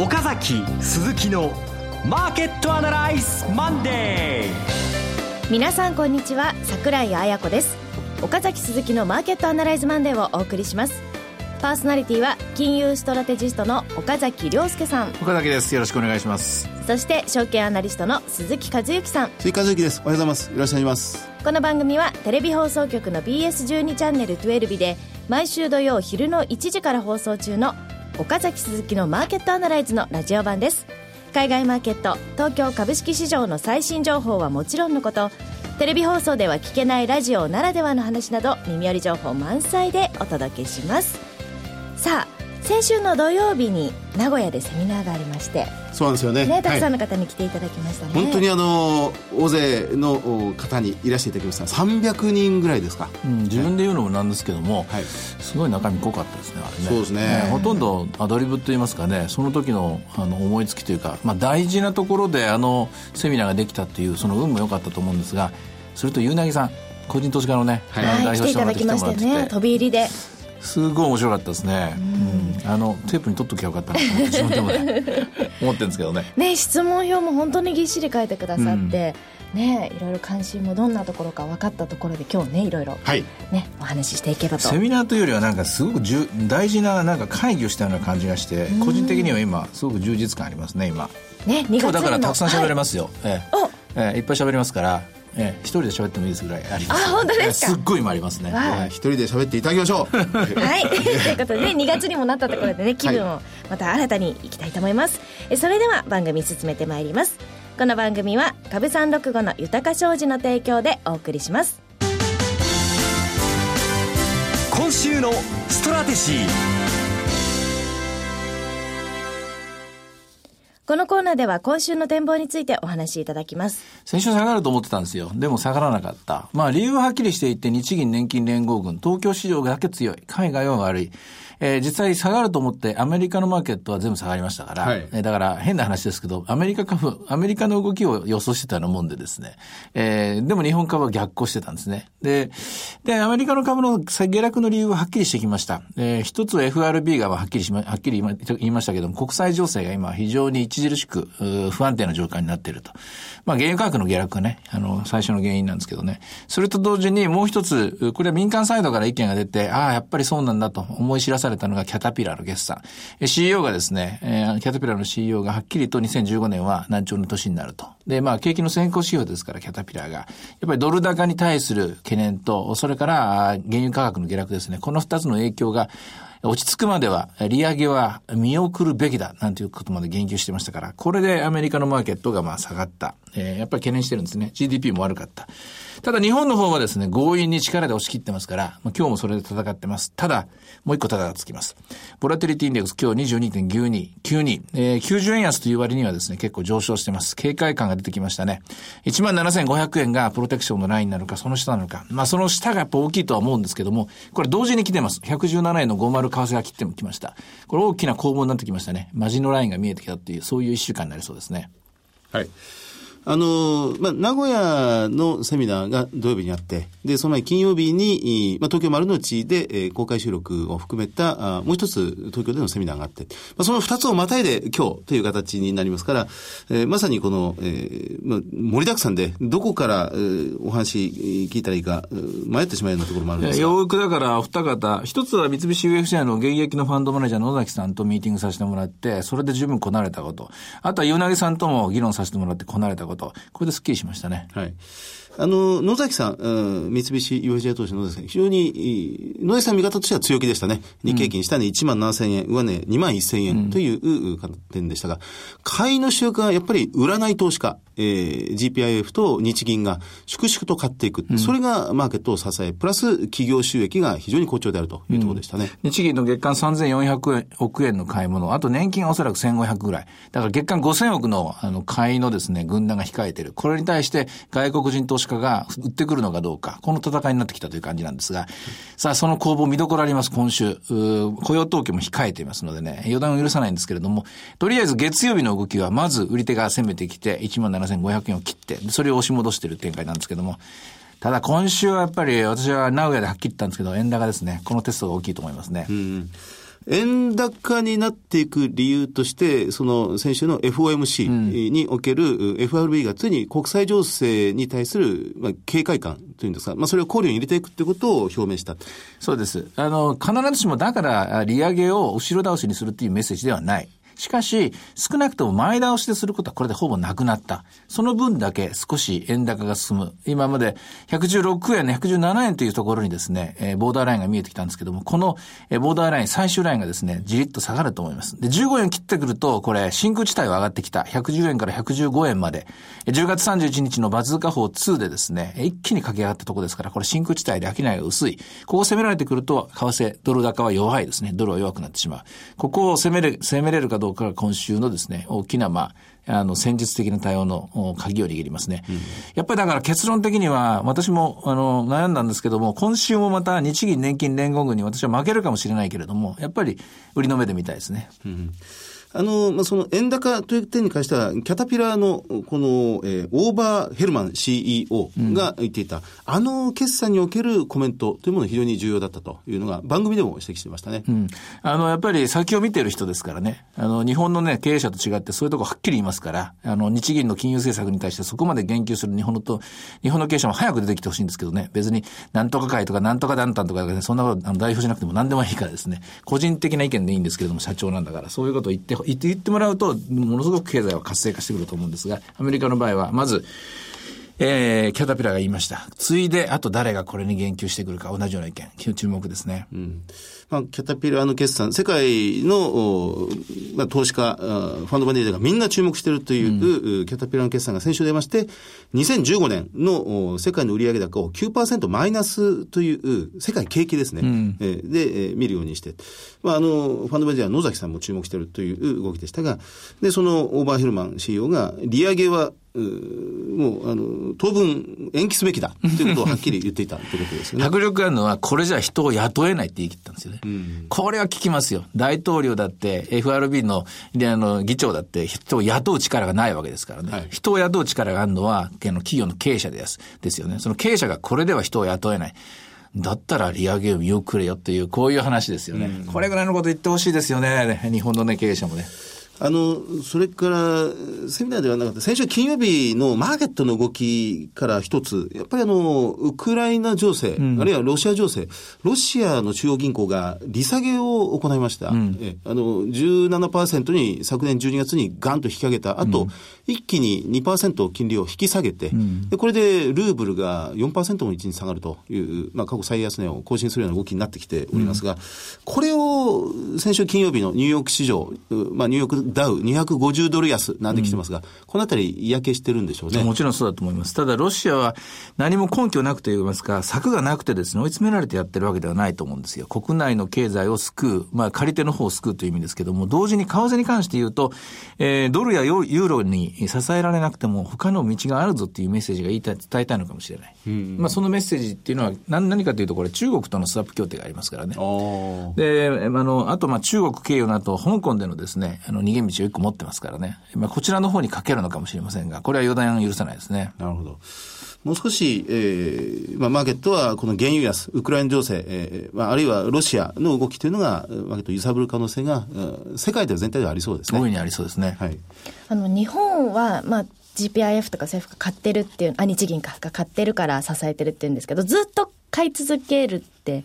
岡崎鈴木のマーケットアナライズマンデー皆さんこんにちは櫻井彩子です。岡崎鈴木のマーケットアナライズマンデーをお送りします。パーソナリティは金融ストラテジストの岡崎良介さん。岡崎です。よろしくお願いします。そして証券アナリストの鈴木一之さん。鈴木一之です。おはようございます。よろしくお願いします。この番組はテレビ放送局の BS12 チャンネル12日で毎週土曜昼の1時から放送中の岡崎鈴木のマーケットアナライズのラジオ版です。海外マーケット東京株式市場の最新情報はもちろんのこと。テレビ放送では聞けないラジオならではの話など耳寄り情報満載でお届けします。さあ先週の土曜日に名古屋でセミナーがありましてそうなんですよね。ねたくさんの方に来ていただきましたね、はい、本当にあの大勢の方にいらしていただきました。300人ぐらいですか、うん、自分で言うのもなんですけども、はい、すごい中身濃かったですねあれね。そうですね、ね、ほとんどアドリブといいますかねその時のあの思いつきというか、まあ、大事なところであのセミナーができたっていうその運も良かったと思うんですがそれとゆうなぎさん個人投資家のね、はい、代表してもらって来てもらってね飛び入りですごい面白かったですね、うん、あのテープに取っときゃよかったなと思って 自分でもね思ってるんですけどね。ね質問票も本当にぎっしり書いてくださって、うん、ねいろいろ関心もどんなところか分かったところで今日ねいろいろ、はい、ねお話ししていけばと。セミナーというよりはなんかすごくじゅ大事ななんか会議をしたような感じがして個人的には今すごく充実感ありますね今。ね今日だからたくさん喋れますよ、はい、え。えええいっぱい喋りますからええ、一人で喋ってもいいですぐらいあります。あ、本当ですか？すっごい今ありますね。はい、一人で喋っていただきましょう。はい、ということで、2月にもなったところでね、気分をまた新たにいきたいと思います。はい、それでは番組進めてまいります。この番組は株三六五の豊か商事の提供でお送りします。今週のストラテジー。このコーナーでは今週の展望についてお話しいただきます。先週下がると思ってたんですよ。でも下がらなかった。まあ理由ははっきりしていて日銀年金連合軍、東京市場だけ強い、海外は悪い。えー、実際下がると思ってアメリカのマーケットは全部下がりましたから、はい、えー、だから変な話ですけど、アメリカ株、アメリカの動きを予想してたようなもんでですね、えー、でも日本株は逆行してたんですね。で、で、アメリカの株の下落の理由ははっきりしてきました。えー、一つは FRB がはっきりしま、はっきり言いましたけども、国際情勢が今非常に著しく不安定な状況になっていると。まあ原油価格の下落がね、あの、最初の原因なんですけどね。それと同時にもう一つ、これは民間サイドから意見が出て、ああ、やっぱりそうなんだと思い知らされたのがキャタピラーの決算。CEO がですね、えー、キャタピラーの CEO がはっきりと2015年は難聴の年になると。で、まあ、景気の先行指標ですから、キャタピラーが。やっぱりドル高に対する懸念と、それから原油価格の下落ですね。この二つの影響が、落ち着くまでは、利上げは見送るべきだ、なんていうことまで言及してましたから、これでアメリカのマーケットがまあ下がった。えー、やっぱり懸念してるんですね。GDP も悪かった。ただ日本の方はですね、強引に力で押し切ってますから、今日もそれで戦ってます。ただ、もう一個ただがつきます。ボラテリティインデックス今日22.92、92、えー、90円安という割にはですね、結構上昇してます。警戒感が出てきましたね。17,500円がプロテクションのラインなのか、その下なのか。まあその下がやっぱ大きいとは思うんですけども、これ同時に来てます。117円の50為替が切っても来ました。これ大きな攻防になってきましたね。マジのラインが見えてきたっていう、そういう一週間になりそうですね。はい。あの、まあ、名古屋のセミナーが土曜日にあって、で、その前金曜日に、まあ、東京丸の内で、えー、公開収録を含めた、あもう一つ東京でのセミナーがあって、まあ、その二つをまたいで今日という形になりますから、えー、まさにこの、えー、まあ、盛りだくさんで、どこから、えー、お話聞いたらいいか、迷ってしまうようなところもあるんですが。よくだからお二方、一つは三菱 UFJ の現役のファンドマネージャーの野崎さんとミーティングさせてもらって、それで十分こなれたこと。あとは与那さんとも議論させてもらってこなれたこと。こと。これですっきりしましたね。はい。あの、野崎さん、うん、三菱 UFJ 投資の野崎さん、非常に、野崎さん見方としては強気でしたね。日経金下値1万7000円、上値2万1000円という点でしたが、買いの主役はやっぱり占い投資家、えー、GPIF と日銀が粛々と買っていく。うん、それがマーケットを支え、プラス企業収益が非常に好調であるというところでしたね。うん、日銀の月間3400億円の買い物、あと年金はおそらく1500ぐらい。だから月間5000億のあの買いのですね、軍団が控えている。これに対して外国人投資家が売ってくるのかどうか、この戦いになってきたという感じなんですが、さあその攻防見どころあります、今週。雇用統計も控えていますのでね、予断を許さないんですけれども、とりあえず月曜日の動きはまず売り手が攻めてきて、1万7500円を切って、それを押し戻している展開なんですけども、ただ今週はやっぱり私は名古屋ではっきり言ったんですけど、円高ですね。このテストが大きいと思いますね。うん円高になっていく理由として、その先週の FOMC における FRB がついに国際情勢に対する、まあ、警戒感というんですか、まあ、それを考慮に入れていくということを表明した。そうです。あの、必ずしもだから利上げを後ろ倒しにするっていうメッセージではない。しかし、少なくとも前倒しですることはこれでほぼなくなった。その分だけ少し円高が進む。今まで116円、117円というところにですね、えーボーダーラインが見えてきたんですけども、このえーボーダーライン、最終ラインがですね、じりっと下がると思います。で、15円切ってくると、これ、真空地帯は上がってきた。110円から115円まで。10月31日のバズーカ法2でですね、一気に駆け上がったところですから、これ真空地帯で商いが薄い。ここを攻められてくると、為替、ドル高は弱いですね。ドルは弱くなってしまう。ここを攻めれ、攻めれるかどうか動から今週のですね、大きな、まあ、あの、戦術的な対応の鍵を握りますね。やっぱりだから結論的には、私も、あの、悩んだんですけども、今週もまた日銀年金連合軍に私は負けるかもしれないけれども、やっぱり売りの目で見たいですね。うんあの、まあ、その円高という点に関しては、キャタピラーの、この、えーオーバーヘルマン CEO が言っていた、あの決算におけるコメントというものが非常に重要だったというのが、番組でも指摘してましたね。うん。あの、やっぱり先を見てる人ですからね。あの、日本のね、経営者と違ってそういうとこはっきり言いますから、あの、日銀の金融政策に対してそこまで言及する日本のと、日本の経営者も早く出てきてほしいんですけどね。別に、なんとか会とかなんとか団体とか、ね、そんなことあの代表じゃなくても何でもいいからですね。個人的な意見でいいんですけれども、社長なんだから、そういうことを言って、言って、言ってもらうと、ものすごく経済は活性化してくると思うんですが、アメリカの場合は、まず、えー、キャタピラーが言いました。ついで、あと誰がこれに言及してくるか、同じような意見。注目ですね。まあ、キャタピラーの決算、世界の、おまあ、投資家、あファンドマネージャーがみんな注目しているという、キャタピラーの決算が先週出まして、2015年のお世界の売上高を9%マイナスという、世界景気ですね。えーで、えー見るようにして、まあ、あの、ファンドマネージャーの野崎さんも注目しているという動きでしたが、で、そのオーバーヘルマン CEO が、利上げは、もう、あの、当分延期すべきだということをはっきり言っていたということですよね。迫力あるのは、これじゃ人を雇えないって言い切ったんですよね。これは聞きますよ。大統領だって、FRB のであの議長だって、人を雇う力がないわけですからね。はい人を雇う力があるのは、あの企業の経営者ですですよね。その経営者がこれでは人を雇えない。だったら利上げを見送れよっていう、こういう話ですよね。これぐらいのこと言ってほしいですよね。日本のね、経営者もね。あの、それから、セミナーではなかった、先週金曜日のマーケットの動きから一つ、やっぱりあの、ウクライナ情勢、あるいはロシア情勢、ロシアの中央銀行が利下げを行いました。えあの、17%に昨年12月にガンと引き上げた後、一気に2%金利を引き下げて、でこれでルーブルが4%も一日下がるという、まあ過去最安値を更新するような動きになってきておりますが、これを先週金曜日のニューヨーク市場、うまあニューヨークダウ250ドル安なんできてますが、このあたり嫌気してるんでしょうね。もちろんそうだと思います。ただ、ロシアは何も根拠なくと言いますか、策がなくてですね、追い詰められてやってるわけではないと思うんですよ。国内の経済を救う、まあ、借り手の方を救うという意味ですけども、同時に為替に関して言うと、えー、ドルやユーロに支えられなくても、他の道があるぞっていうメッセージが言いたい、伝えたいのかもしれない。まあ、そのメッセージっていうのは何、何かというと、これ中国とのスワップ協定がありますからね。あで、あの、あと、まあ、中国経由の後、香港でのですね、あの、逃げ道を一個持ってますからね。まあ、こちらの方にかけるのかもしれませんが、これは予断許さないですね。あ、なるほど。もう少し、えーまあ、マーケットはこの原油安、ウクライナ情勢、えーまあ、あるいはロシアの動きというのが、マーケットを揺さぶる可能性が、うん世界では全体ではありそうですね。大いにありそうですね。はい。あの日本は、まあ、GPIF とか政府が買ってるっていうあ日銀かが買ってるから支えてるって言うんですけどずっと買い続けるって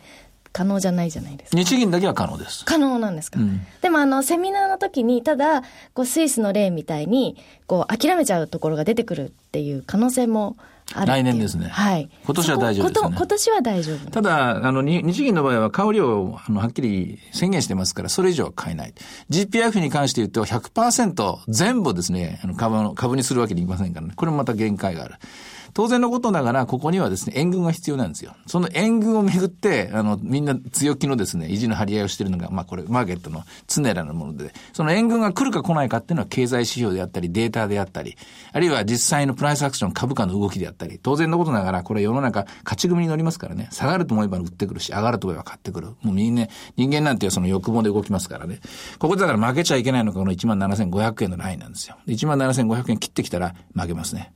可能じゃないじゃないですか。日銀だけは可能です。可能なんですか、んでもあのセミナーの時にただこうスイスの例みたいにこう諦めちゃうところが出てくるっていう可能性もある来年ですねはい今年は大丈夫ですよね今年は大丈夫ただ、あの、に日銀の場合は買う量をあのはっきり宣言してますから、それ以上は買えない。GPF に関して言うと100%全部ですね、あの株の、株にするわけにいきませんからね。これもまた限界がある。当然のことながら、ここにはですね、援軍が必要なんですよ。その援軍をめぐって、あの、みんな強気のですね、意地の張り合いをしているのが、まあこれ、マーケットの常らのもので、その援軍が来るか来ないかっていうのは経済指標であったり、データであったり、あるいは実際のプライスアクション株価の動きであったり、当然のことながら、これ世の中、勝ち組に乗りますからね、下がると思えば売ってくるし、上がると思えば買ってくる。もうみんな、人間なんていうその欲望で動きますからね。ここだから負けちゃいけないのがこの17,500円のラインなんですよ。17,500円切ってきたら負けますね。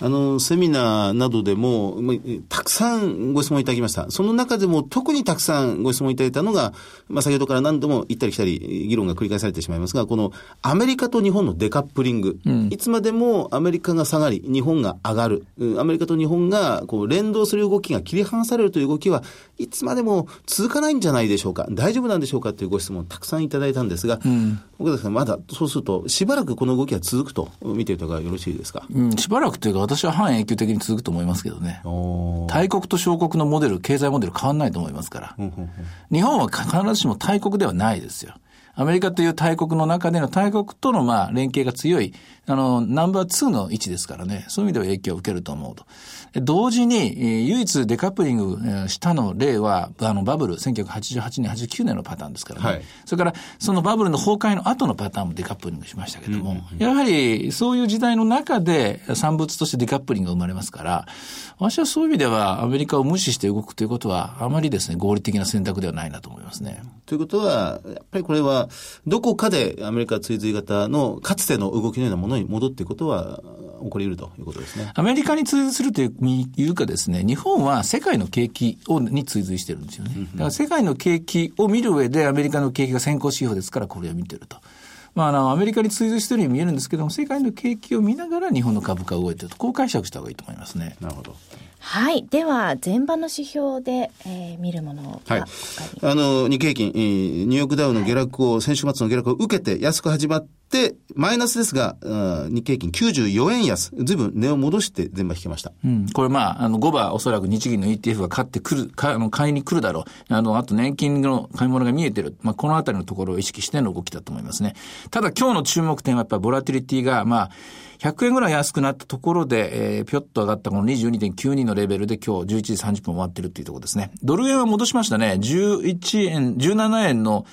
あの、セミナーなどでも、またくさんご質問いただきました。その中でも特にたくさんご質問いただいたのが、まあ、先ほどから何度も行ったり来たり、議論が繰り返されてしまいますが、このアメリカと日本のデカップリング。うん、いつまでもアメリカが下がり、日本が上がる。アメリカと日本がこう連動する動きが切り離されるという動きはいつまでも続かないんじゃないでしょうか。大丈夫なんでしょうかというご質問たくさんいただいたんですが、うん、岡崎さん、まだそうすると、しばらくこの動きは続くと見ていた方がよろしいですか？うん、しばらくというか、私は半永久的に続くと思いますけどね。大国と小国のモデル、経済モデル変わんないと思いますから。日本は必ずしも大国ではないですよ。アメリカという大国の中での大国とのまあ連携が強い、あの、ナンバー2の位置ですからね、そういう意味では影響を受けると思うと。同時に、唯一デカップリングしたの例は、あの、バブル、1988年、89年のパターンですからね。はい、それから、そのバブルの崩壊の後のパターンもデカップリングしましたけども、やはり、そういう時代の中で産物としてデカップリングが生まれますから、私はそういう意味では、アメリカを無視して動くということは、あまりですね、合理的な選択ではないなと思いますね。ということは、やっぱりこれは、どこかでアメリカ追随型のかつての動きのようなものに戻っていくことは、起こり得るということですね。アメリカに追随するというかですね、日本は世界の景気をに追随してるんですよね。だから世界の景気を見る上でアメリカの景気が先行指標ですからこれを見てると。まあ、あの、アメリカに追随しているように見えるんですけども、世界の景気を見ながら日本の株価が動いてると、こう解釈した方がいいと思いますね。なるほど。はい。では、前場の指標で、えー、見るものはい。あの、日経平均、ニューヨークダウの下落を、はい、先週末の下落を受けて安く始まって、マイナスですが、日経平均94円安、ずいぶん値を戻して全場引けました。うん。これまあ、あの、5番おそらく日銀の ETF が買ってくる、かあの買いに来るだろう。あの、あと年金の買い物が見えてる。まあ、このあたりのところを意識しての動きだと思いますね。ただ今日の注目点はやっぱりボラティリティが、まあ、100円ぐらい安くなったところで、えー、ぴょっと上がったこの22.92のレベルで今日11時30分終わってるっていうところですね。ドル円は戻しましたね。11円、17円の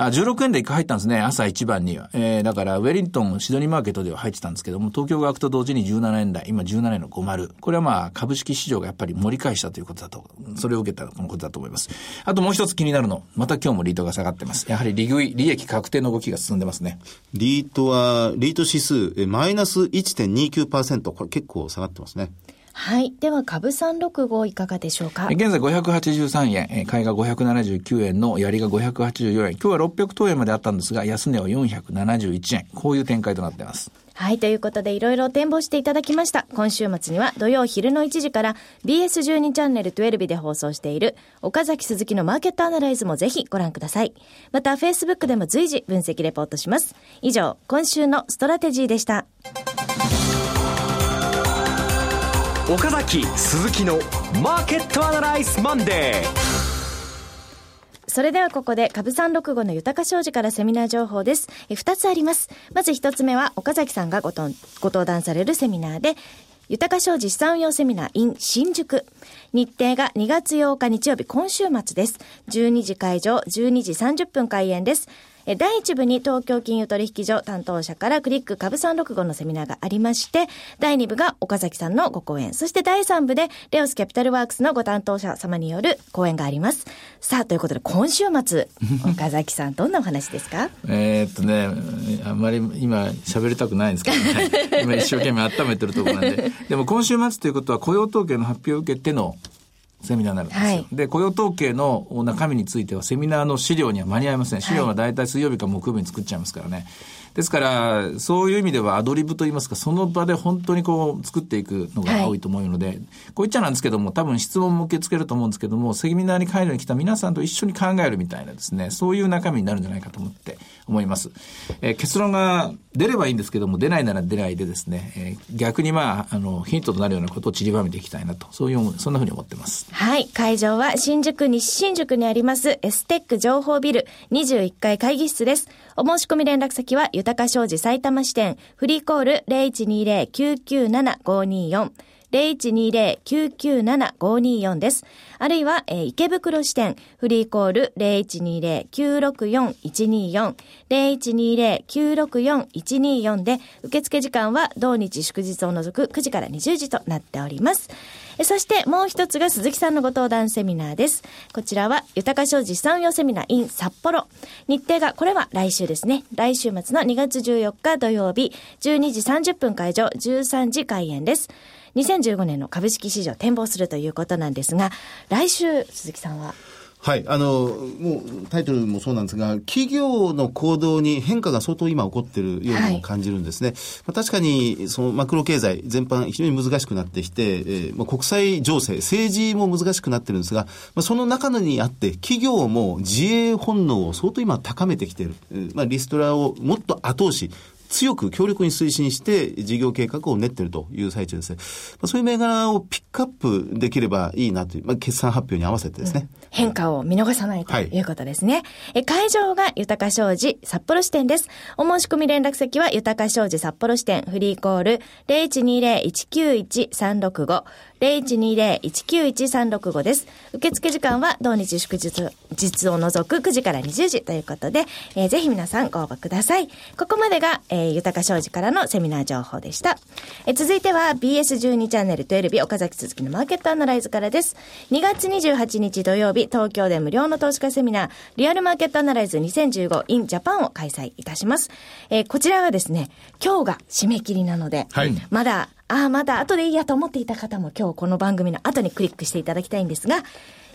あ、16円で一回入ったんですね、朝一番には。えー、だから、ウェリントン、シドニーマーケットでは入ってたんですけども、東京が開くと同時に17円台、今17円の50。これはまあ、株式市場がやっぱり盛り返したということだと、それを受けたこのことだと思います。あともう一つ気になるの、また今日もリートが下がってます。やはり利食い、利益確定の動きが進んでますね。リートは、リート指数、マイナス1.29%、これ結構下がってますね。はい。では、株365いかがでしょうか？現在583円、買いが579円のやりが584円。今日は600等円まであったんですが、安値は471円。こういう展開となっています。はい。ということで、いろいろ展望していただきました。今週末には土曜昼の1時から BS12 チャンネル12で放送している岡崎鈴木のマーケットアナライズもぜひご覧ください。また、Facebook でも随時分析レポートします。以上、今週のストラテジーでした。岡崎鈴木のマーケットアナライズマンデーそれではここで株三六五の豊商事からセミナー情報です。え二つあります。まず一つ目は岡崎さんがごとご登壇されるセミナーで、豊商事資産運用セミナー in 新宿。日程が2月8日日曜日今週末です。12時会場、12時30分開演です。第1部に東京金融取引所担当者からクリック株365のセミナーがありまして、第2部が岡崎さんのご講演、そして第3部でレオスキャピタルワークスのご担当者様による講演があります。さあ、ということで今週末、岡崎さんどんなお話ですか？えっとね、あんまり今喋りたくないんですけどね。今一生懸命温めてるところなんで。でも今週末ということは雇用統計の発表を受けてのセミナーになるんですよ。はい、で、雇用統計の中身についてはセミナーの資料には間に合いません。資料は大体水曜日か木曜日に作っちゃいますからね。ですから、そういう意味ではアドリブといいますか、その場で本当にこう作っていくのが多いと思うので、はい、こう言っちゃなんですけども、多分質問も受け付けると思うんですけども、セミナーに帰るに来た皆さんと一緒に考えるみたいなですね、そういう中身になるんじゃないかと思って思います。えー、結論が出ればいいんですけども、出ないなら出ないでですね、えー、逆にまあ、あの、ヒントとなるようなことを散りばめていきたいなと、そういう、そんなふうに思ってます。はい。会場は新宿西新宿にありますエステック情報ビル21階会議室です。お申し込み連絡先は豊商事埼玉支店フリーコール0120-997-524 0120-997-524です。あるいは、えー、池袋支店、フリーコール0120-964-124、0120-964-124で、受付時間は同日祝日を除く9時から20時となっております。そしてもう一つが鈴木さんのご登壇セミナーです。こちらは、豊か商事産運用セミナー in 札幌。日程が、これは来週ですね。来週末の2月14日土曜日、12時30分会場、13時開演です。2015年の株式市場展望するということなんですが、来週、鈴木さんは？はい。あの、もうタイトルもそうなんですが、企業の行動に変化が相当今起こっているようにも感じるんですね。はい、まあ、確かに、そのマクロ経済全般非常に難しくなってきて、えー、まあ、国際情勢、政治も難しくなってるんですが、まあ、その中にあって企業も自衛本能を相当今高めてきている。まあ、リストラをもっと後押し、強く強力に推進して事業計画を練っているという最中ですね。まあ、そういう銘柄をピックアップできればいいなという、まあ、決算発表に合わせてですね。うん、変化を見逃さないということですね。はい、え会場が豊か商事札幌支店です。お申し込み連絡先は豊か商事札幌支店フリーコール0120-191-365 0120-191-365です。受付時間は同日祝日日を除く9時から20時ということで、えー、ぜひ皆さんご応募ください。ここまでが、えー、豊か商事からのセミナー情報でした。えー、続いては BS12 チャンネル12日岡崎鈴木のマーケットアナライズからです。2月28日土曜日、東京で無料の投資家セミナー、リアルマーケットアナライズ 2015in Japan を開催いたします。えー、こちらはですね、今日が締め切りなので、はい、まだああ、まだ後でいいやと思っていた方も今日この番組の後にクリックしていただきたいんですが、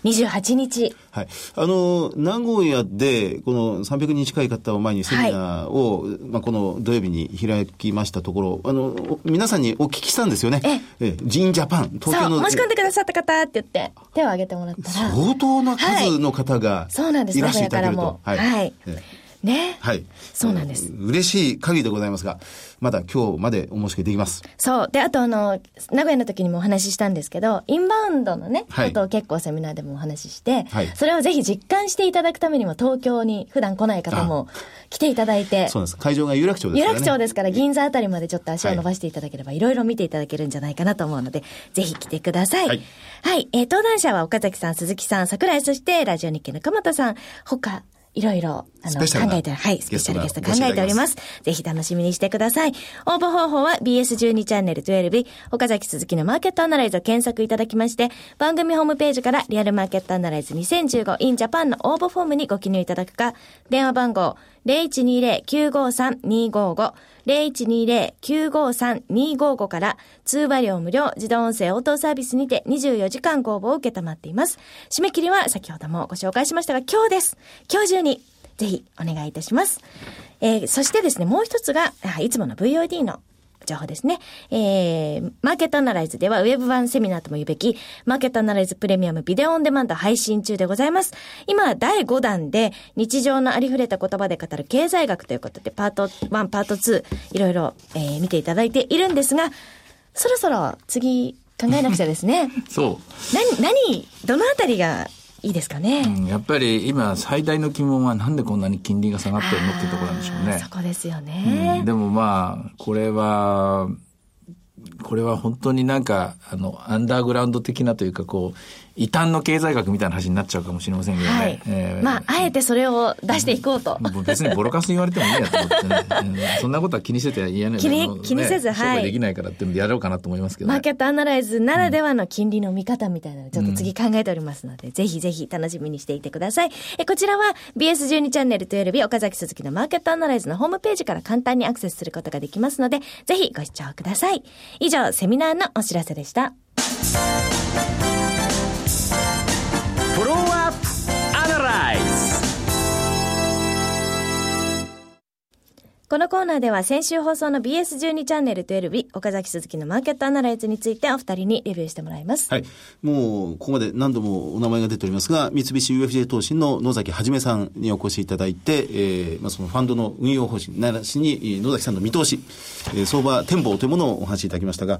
28日。はい。あの、名古屋で、この300人近い方を前にセミナーを、はい、まあ、この土曜日に開きましたところ、あの、皆さんにお聞きしたんですよね。ええ、ジンジャパン、東京の。申し込んでくださった方って言って、手を挙げてもらったら。相当な数の方が、はい、そうなんです、いらしていただけると。はい。はい、えね。はい。そうなんです。嬉しい限りでございますが、まだ今日までお申し込みできます。そう。で、あとあの、名古屋の時にもお話ししたんですけど、インバウンドのね、はい、ことを結構セミナーでもお話しして、はい、それをぜひ実感していただくためにも東京に普段来ない方も来ていただいて。そうなんです。会場が有楽町ですから、ね、有楽町ですから、銀座あたりまでちょっと足を伸ばしていただければ、はい、いろいろ見ていただけるんじゃないかなと思うので、ぜひ来てください。はい。はい、えー、登壇者は岡崎さん、鈴木さん、桜井、そしてラジオ日経の鎌田さん、他、いろいろ、あの、考えて、はい、スペシャルゲスト考えております。ぜひ楽しみにしてください。応募方法は BS12 チャンネル12岡崎鈴木のマーケットアナライズを検索いただきまして、番組ホームページからリアルマーケットアナライズ 2015in Japan の応募フォームにご記入いただくか、電話番号0120-953-255 0120-953-255から通話料無料自動音声応答サービスにて24時間公募を受けたまっています。締め切りは先ほどもご紹介しましたが今日です。今日中にぜひお願いいたします。えー、そしてですね、もう一つが、いつもの VOD の情報ですね。えー、マーケットアナライズではウェブ版セミナーとも言うべき、マーケットアナライズプレミアムビデオオンデマンド配信中でございます。今、第5弾で日常のありふれた言葉で語る経済学ということで、パート1、パート2、いろいろ、えー、見ていただいているんですが、そろそろ次考えなくちゃですね。そう。何、何、どのあたりがいいですかね、うん、やっぱり今最大の疑問はなんでこんなに金利が下がってるのっていうところなんでしょうね。そこですよね、うん、でもまあ、これは、これは本当になんか、あの、アンダーグラウンド的なというか、こう、異端の経済学みたいな話になっちゃうかもしれませんけどね。はい、えー、まあ、あえてそれを出していこうと。別にボロカス言われてもいいやと思ってね。えー、そんなことは気にせて言えない。気に、気にせず、はい。できないからってやろうかなと思いますけど、ね、マーケットアナライズならではの金利の見方みたいなのをちょっと次考えておりますので、うん、ぜひぜひ楽しみにしていてください。え、こちらは BS12 チャンネル12岡崎鈴木のマーケットアナライズのホームページから簡単にアクセスすることができますので、ぜひご視聴ください。以上、セミナーのお知らせでした。このコーナーでは先週放送の BS12 チャンネル12日、岡崎鈴木のマーケットアナライズについてお二人にレビューしてもらいます。はい。もう、ここまで何度もお名前が出ておりますが、三菱 UFJ 投資の野崎はじめさんにお越しいただいて、えー、まあ、そのファンドの運用方針、ならしに野崎さんの見通し、えー、相場展望というものをお話しいただきましたが、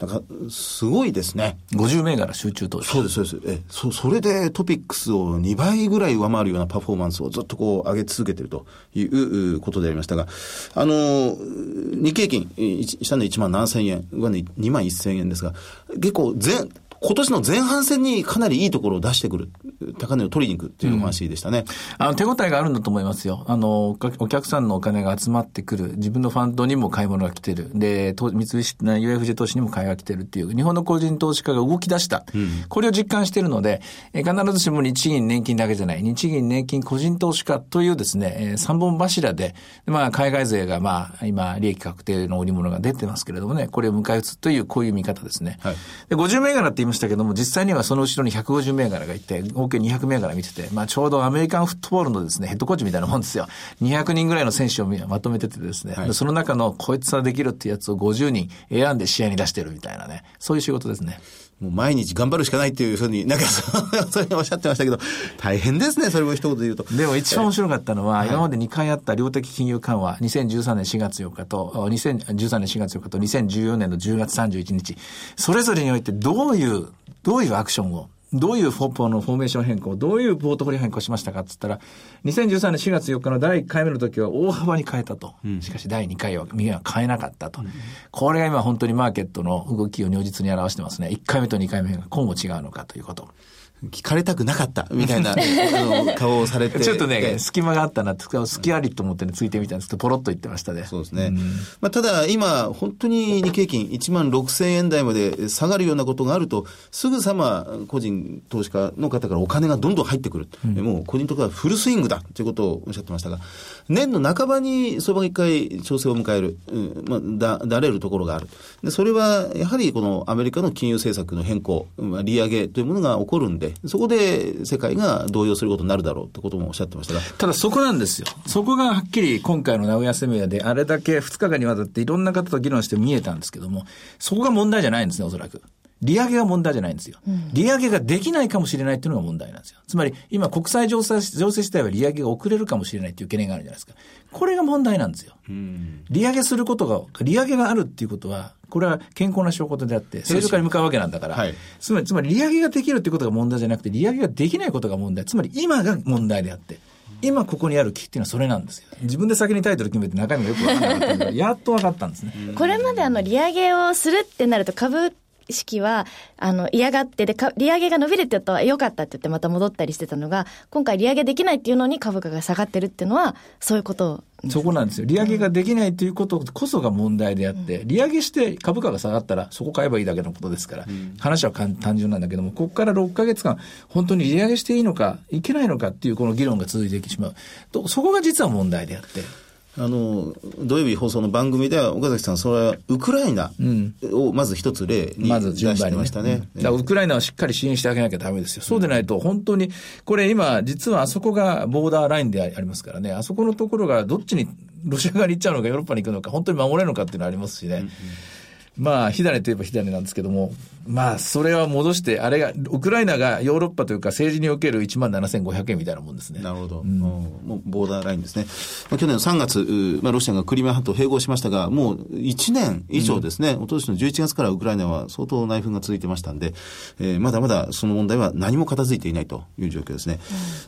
なんか、すごいですね。50銘柄集中投資。そうです、そうです。え、そ、それでトピックスを2倍ぐらい上回るようなパフォーマンスをずっとこう上げ続けているということでありましたが、あの、日経金、下値1万7000円、上値2万1000円ですが、結構全、今年の前半戦にかなりいいところを出してくる、高値を取りに行くっていうお話でしたね。うん、あの、手応えがあるんだと思いますよ。あの、お客さんのお金が集まってくる。自分のファンドにも買い物が来てる。で、三菱、UFJ 投資にも買いが来てるっていう、日本の個人投資家が動き出した。うん、これを実感しているので、え必ずしも日銀年金だけじゃない。日銀年金個人投資家というですね、え三本柱で、まあ、海外勢がまあ、今、利益確定の売り物が出てますけれどもね、これを迎え撃つという、こういう見方ですね。はい、で50銘柄って言いましたけども、実際にはその後ろに150銘柄がいて、合計200銘柄見てて、まあ、ちょうどアメリカンフットボールのですね、ヘッドコーチみたいなもんですよ。200人ぐらいの選手をまとめててですね、はい、その中のこいつはできるってやつを50人選んで試合に出してるみたいなね、そういう仕事ですね。もう毎日頑張るしかないっていうふうに、なんかそれおっしゃってましたけど、大変ですね、それも一言で言うと。でも一番面白かったのは、今まで2回あった量的金融緩和、2013年4月4日と、2013年4月4日と2014年の10月31日、それぞれにおいてどういう、どういうアクションをどういうフォポのフォーメーション変更、どういうポートフォリオ変更しましたかって言ったら、2013年4月4日の第1回目の時は大幅に変えたと。うん、しかし第2回は右は変えなかったと、うん、これが今本当にマーケットの動きを如実に表してますね。1回目と2回目が今後違うのかということ。聞かれたくなかった、みたいな 顔をされて。ちょっとね、隙間があったなって、隙ありと思ってね、ついてみたんですけど、ポロッと言ってましたね。そうですね。うん、まあ、ただ、今、本当に日経金1万6千円台まで下がるようなことがあると、すぐさま個人投資家の方からお金がどんどん入ってくる。うん、もう個人とかはフルスイングだということをおっしゃってましたが、年の半ばに相場が一回調整を迎える、うんまあ、だ、だれるところがある。で、それは、やはりこのアメリカの金融政策の変更、まあ、利上げというものが起こるんで、そこで世界が動揺することになるだろうってこともおっしゃってましたが。ただそこなんですよ。そこがはっきり今回の名古屋セミナーであれだけ2日間にわたっていろんな方と議論して見えたんですけども、そこが問題じゃないんですね、おそらく。利上げが問題じゃないんですよ。利上げができないかもしれないっていうのが問題なんですよ。つまり、今国際情勢、情勢自体は利上げが遅れるかもしれないっていう懸念があるじゃないですか。これが問題なんですよ。利上げすることが、利上げがあるっていうことは、これは健康な証拠であって、正常化に向かうわけなんだから、はい、つまり、つまり利上げができるっていうことが問題じゃなくて、利上げができないことが問題。つまり、今が問題であって。今ここにある木っていうのはそれなんですよ。自分で先にタイトル決めて中身がよく分からなかったんだやっと分かったんですね。これまであの利上げをするってなると株式は、あの、嫌がってで、利上げが伸びるって言ったら良かったって言ってまた戻ったりしてたのが、今回利上げできないっていうのに株価が下がってるっていうのは、そういうことそこなんですよ。利上げができないということこそが問題であって、利上げして株価が下がったらそこ買えばいいだけのことですから、話は単純なんだけども、ここから6ヶ月間、本当に利上げしていいのか、いけないのかっていうこの議論が続いてしまう。とそこが実は問題であって。あの、土曜日放送の番組では、岡崎さん、それはウクライナをまず一つ例に出してましたね。ま、ウクライナをしっかり支援してあげなきゃダメですよ。そうでないと、本当に、これ今、実はあそこがボーダーラインでありますからね、あそこのところがどっちに、ロシア側に行っちゃうのか、ヨーロッパに行くのか、本当に守れるのかっていうのはありますしね。うんうんまあ、火種といえば火種なんですけども、まあ、それは戻して、あれが、ウクライナがヨーロッパというか政治における1万7500円みたいなもんですね。なるほど。うん、もうボーダーラインですね。まあ、去年の3月、まあ、ロシアがクリミア半島を併合しましたが、もう1年以上ですね、うん、おととしの11月からウクライナは相当内紛が続いてましたんで、えー、まだまだその問題は何も片付いていないという状況ですね。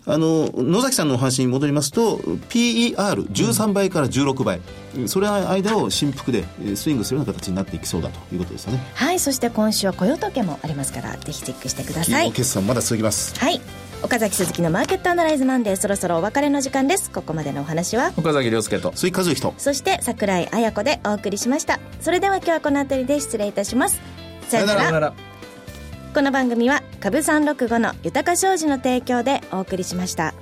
うん、あの、野崎さんのお話に戻りますと、PER13 倍から16倍。それの間を振幅でスイングするような形になっていきそうだということですよね。はいそして今週は雇用統計もありますからぜひチェックしてください。決算まだ続きます。はい。岡崎鈴木のマーケットアナライズマンデーそろそろお別れの時間です。ここまでのお話は？岡崎亮介と。鈴木和之と。そして櫻井彩子でお送りしました。それでは今日はこの辺りで失礼いたします。さよなら。この番組は株三六五の豊か商事の提供でお送りしました。